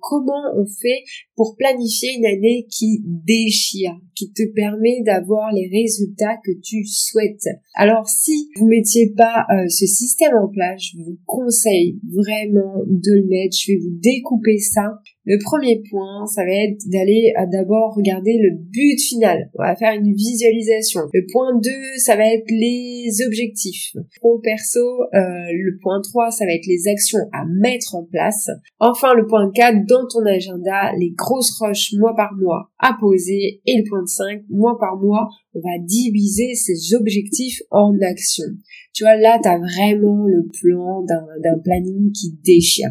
comment on fait pour planifier une année qui déchire, qui te permet d'avoir les résultats que tu souhaites. Alors si vous mettiez pas euh, ce système en place, je vous conseille vraiment de le mettre. Je vais vous découper ça. Le premier point, ça va être d'aller euh, d'abord regarder le but final. On va faire une visualisation. Le point 2, ça va être les objectifs. Pro, perso, euh, le point 3, ça va être les actions à mettre en place. Enfin, le point 4, dans ton agenda, les grosses roches mois par mois à poser. Et le point 5, mois par mois, on va diviser ces objectifs en actions. Tu vois, là, tu as vraiment le plan d'un planning qui déchire.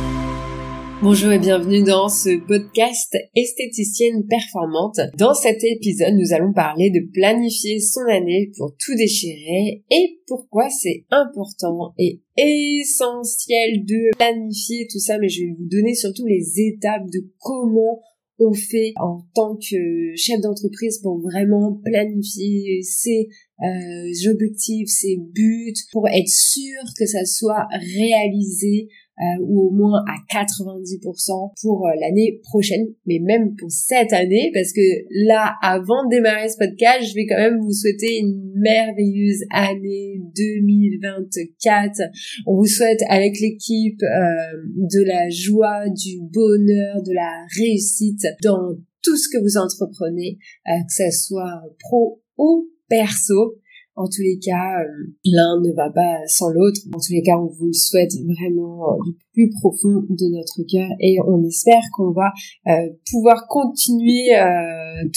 Bonjour et bienvenue dans ce podcast esthéticienne performante. Dans cet épisode, nous allons parler de planifier son année pour tout déchirer et pourquoi c'est important et essentiel de planifier tout ça, mais je vais vous donner surtout les étapes de comment on fait en tant que chef d'entreprise pour vraiment planifier ses euh, objectifs, ses buts, pour être sûr que ça soit réalisé euh, ou au moins à 90% pour euh, l'année prochaine, mais même pour cette année, parce que là, avant de démarrer ce podcast, je vais quand même vous souhaiter une merveilleuse année 2024. On vous souhaite avec l'équipe euh, de la joie, du bonheur, de la réussite dans tout ce que vous entreprenez, que ce soit pro ou perso. En tous les cas, euh, l'un ne va pas sans l'autre. En tous les cas, on vous souhaite vraiment euh, du plus profond de notre cœur et on espère qu'on va euh, pouvoir continuer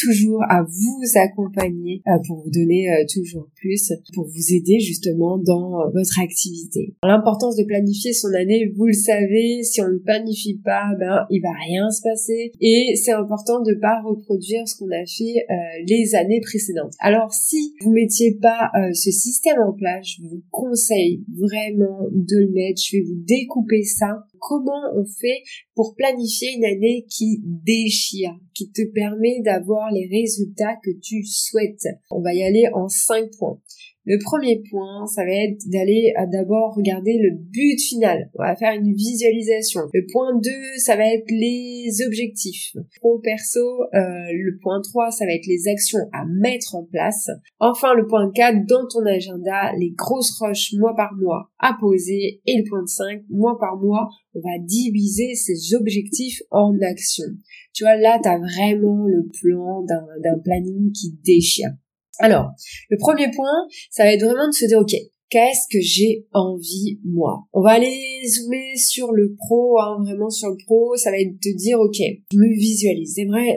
toujours à vous accompagner pour vous donner toujours plus, pour vous aider justement dans votre activité. L'importance de planifier son année, vous le savez, si on ne planifie pas, ben il va rien se passer et c'est important de pas reproduire ce qu'on a fait les années précédentes. Alors si vous mettiez pas euh, ce système en place, je vous conseille vraiment de le mettre. Je vais vous découper ça. Comment on fait pour planifier une année qui déchire, qui te permet d'avoir les résultats que tu souhaites? On va y aller en cinq points. Le premier point, ça va être d'aller euh, d'abord regarder le but final. On va faire une visualisation. Le point 2, ça va être les objectifs. Pro, perso, euh, le point 3, ça va être les actions à mettre en place. Enfin, le point 4, dans ton agenda, les grosses roches mois par mois à poser. Et le point 5, mois par mois, on va diviser ces objectifs en actions. Tu vois, là, tu as vraiment le plan d'un planning qui déchire. Alors, le premier point, ça va être vraiment de se dire, ok, qu'est-ce que j'ai envie moi. On va aller zoomer sur le pro, hein, vraiment sur le pro, ça va être de te dire ok, je me visualise.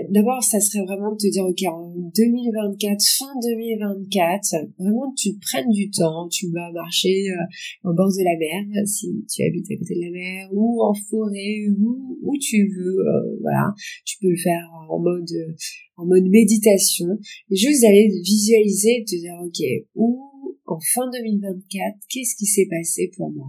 D'abord ça serait vraiment de te dire ok en 2024, fin 2024, vraiment tu prennes du temps, tu vas marcher euh, au bord de la mer si tu habites à côté de la mer ou en forêt ou où tu veux, euh, voilà, tu peux le faire en mode en mode méditation. Et juste d'aller visualiser, te dire ok où en fin 2024, qu'est-ce qui s'est passé pour moi?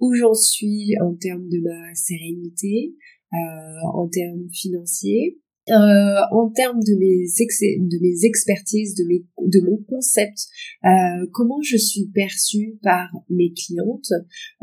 Où j'en suis en termes de ma sérénité, euh, en termes financiers, euh, en termes de mes de mes expertises, de mes de mon concept, euh, comment je suis perçue par mes clientes,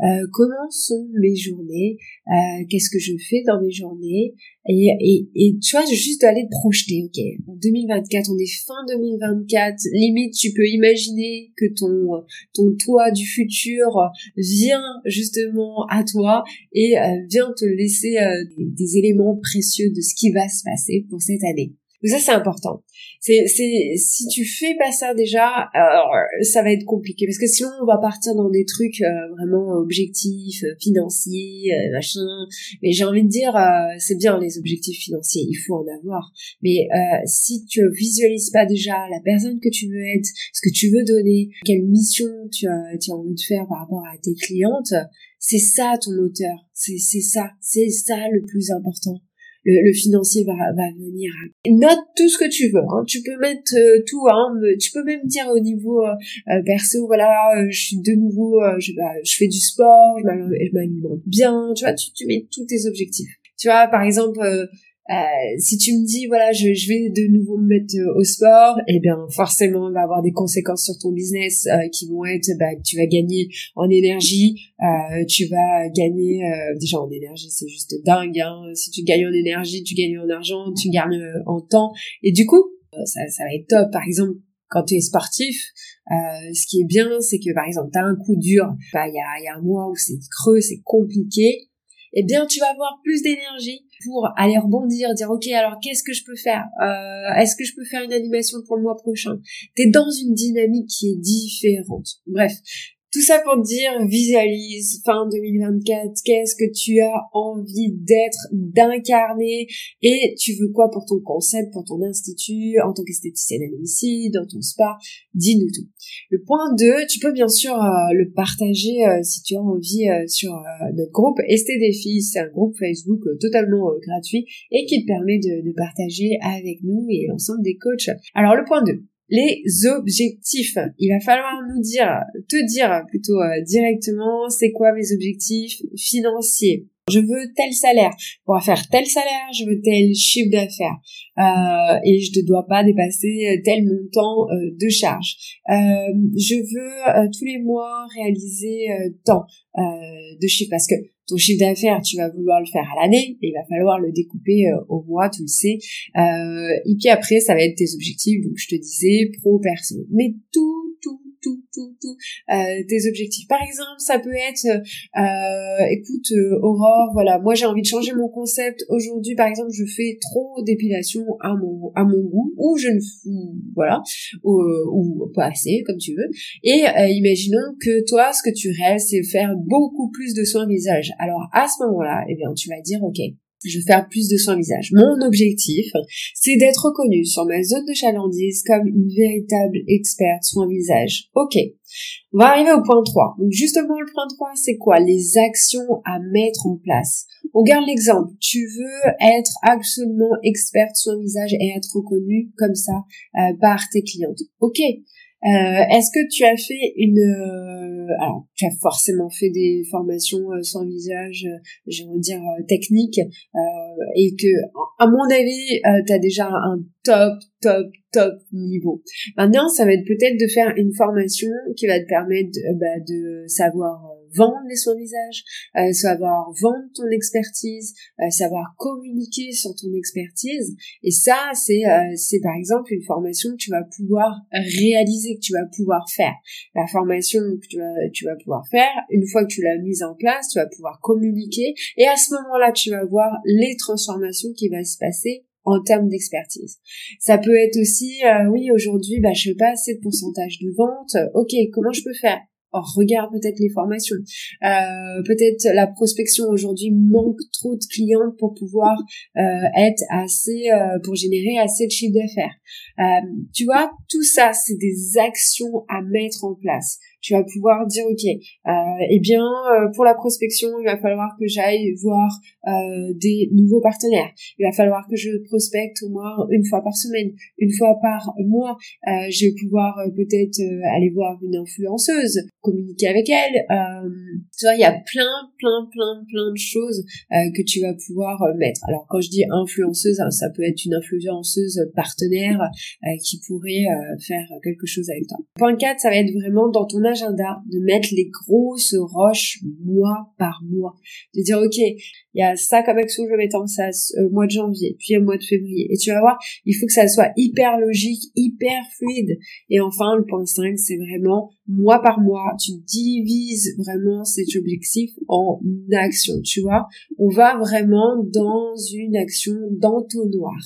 euh, comment sont mes journées, euh, qu'est-ce que je fais dans mes journées, et, et, et tu vois, juste aller te projeter, ok, en 2024, on est fin 2024, limite tu peux imaginer que ton ton toi du futur vient justement à toi et vient te laisser des éléments précieux de ce qui va se passer pour cette année. Donc ça c'est important. C'est c'est si tu fais pas ça déjà, ça va être compliqué parce que sinon on va partir dans des trucs euh, vraiment objectifs, euh, financiers, euh, machin. Mais j'ai envie de dire c'est bien les objectifs financiers, il faut en avoir. Mais si tu visualises pas déjà la personne que tu veux être, ce que tu veux donner, quelle mission tu as tu as envie de faire par rapport à tes clientes, c'est ça ton moteur. C'est c'est ça, c'est ça le plus important. Le, financier va, va venir. Note tout ce que tu veux. Hein. Tu peux mettre euh, tout. Hein. Tu peux même dire au niveau euh, euh, perso, voilà, je suis de nouveau, je, bah, je fais du sport, je m'alimente bien. Tu vois, tu, tu mets tous tes objectifs. Tu vois, par exemple, euh, si tu me dis voilà je, je vais de nouveau me mettre euh, au sport, eh bien forcément il va avoir des conséquences sur ton business euh, qui vont être bah, tu vas gagner en énergie, tu vas gagner déjà en énergie c'est juste dingue. Hein. Si tu gagnes en énergie, tu gagnes en argent, tu gagnes en temps et du coup ça, ça va être top. Par exemple quand tu es sportif, euh, ce qui est bien, c'est que par exemple, tu as un coup dur, bah, il y, a, y a un mois où c'est creux, c'est compliqué, eh bien tu vas avoir plus d'énergie pour aller rebondir, dire ok alors qu'est-ce que je peux faire? Euh, Est-ce que je peux faire une animation pour le mois prochain? T'es dans une dynamique qui est différente. Bref, tout ça pour dire, visualise fin 2024, qu'est-ce que tu as envie d'être, d'incarner, et tu veux quoi pour ton concept, pour ton institut, en tant qu'esthéticienne à domicile, dans ton spa, dis-nous tout. Le point 2, tu peux bien sûr euh, le partager euh, si tu as envie euh, sur notre groupe Défis, c'est un groupe Facebook totalement gratuit et qui te permet de, de partager avec nous et l'ensemble des coachs. Alors le point 2, les objectifs. Il va falloir nous dire, te dire plutôt euh, directement, c'est quoi mes objectifs financiers. Je veux tel salaire. Pour faire tel salaire, je veux tel chiffre d'affaires. Euh, et je ne dois pas dépasser tel montant euh, de charge. je veux tous les mois réaliser tant de chiffres parce que ton chiffre d'affaires, tu vas vouloir le faire à l'année, et il va falloir le découper euh, au mois, tu le sais. Euh, et puis après, ça va être tes objectifs, donc je te disais pro, perso. Mais tout, tout, tout, tout, euh, tes objectifs. Par exemple, ça peut être, euh, écoute, euh, Aurore, voilà, moi j'ai envie de changer mon concept. Aujourd'hui, par exemple, je fais trop d'épilation à mon à mon goût, ou je ne, voilà, ou, ou, pas assez, comme tu veux. Et imaginons que toi, ce que tu rêves, c'est faire beaucoup plus de soins visage. Alors à ce moment-là, eh bien, tu vas dire, ok, je veux faire plus de soins visage. Mon objectif, c'est d'être reconnue sur ma zone de chalandise comme une véritable experte soins visage. Ok. On va arriver au point 3. Donc justement, le point 3, c'est quoi? Les actions à mettre en place. On garde l'exemple. Tu veux être absolument experte soins visage et être reconnue comme ça euh, par tes clientes. Ok. Euh, est-ce que tu as fait une euh, alors tu as forcément fait des formations euh, sans visage, j'ai envie de dire techniques et que à mon avis tu as déjà un top top top niveau. Maintenant, ça va être peut-être de faire une formation qui va te permettre bah, de savoir vendre les soins visage, euh, savoir vendre ton expertise, euh, savoir communiquer sur ton expertise. Et ça, c'est euh, c'est par exemple une formation que tu vas pouvoir réaliser, que tu vas pouvoir faire. La formation que tu vas tu vas pouvoir faire, une fois que tu l'as mise en place, tu vas pouvoir communiquer. Et à ce moment-là, tu vas voir les transformations qui vont se passer en termes d'expertise. Ça peut être aussi, oui, aujourd'hui, bah, je fais pas assez de pourcentage de vente. Ok, comment je peux faire? Regarde peut-être les formations. Euh, peut-être la prospection aujourd'hui manque trop de clients pour pouvoir euh, être assez, euh, pour générer assez de chiffre d'affaires. tu vois, tout ça, c'est des actions à mettre en place tu vas pouvoir dire ok euh, eh bien euh, pour la prospection il va falloir que j'aille voir euh, des nouveaux partenaires. Il va falloir que je prospecte au moins une fois par semaine une fois par mois. Euh, je vais pouvoir euh, peut-être aller voir une influenceuse communiquer avec elle. Tu vois il y a plein plein plein plein de choses que tu vas pouvoir mettre. Alors quand je dis influenceuse hein, ça peut être une influenceuse partenaire qui pourrait faire quelque chose avec toi. Point 4 ça va être vraiment dans ton agenda de mettre les grosses roches mois par mois. De dire, OK, il y a ça comme action, je vais mettre en place au mois de janvier, puis au mois de février. Et tu vas voir, il faut que ça soit hyper logique, hyper fluide. Et enfin, le point 5, c'est vraiment mois par mois, tu divises vraiment cet objectif en actions, tu vois. On va vraiment dans une action d'entonnoir.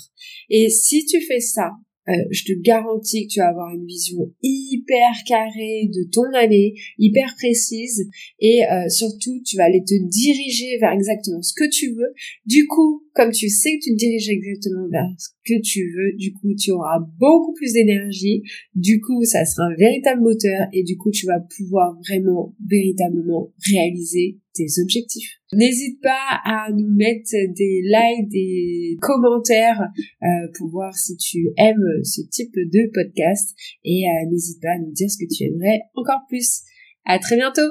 Et si tu fais ça, euh, je te garantis que tu vas avoir une vision hyper carrée de ton année, hyper précise, et euh, surtout tu vas aller te diriger vers exactement ce que tu veux. Du coup, comme tu sais que tu te diriges exactement vers ce que tu veux, du coup, tu auras beaucoup plus d'énergie. Du coup, ça sera un véritable moteur et du coup, tu vas pouvoir vraiment, véritablement réaliser tes objectifs. N'hésite pas à nous mettre des likes, des commentaires euh, pour voir si tu aimes ce type de podcast et euh, n'hésite pas à nous dire ce que tu aimerais encore plus. À très bientôt.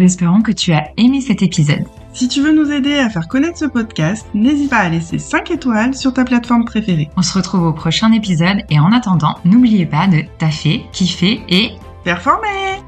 Espérons que tu as aimé cet épisode. Si tu veux nous aider à faire connaître ce podcast, n'hésite pas à laisser 5 étoiles sur ta plateforme préférée. On se retrouve au prochain épisode et en attendant, n'oubliez pas de taffer, kiffer et Performer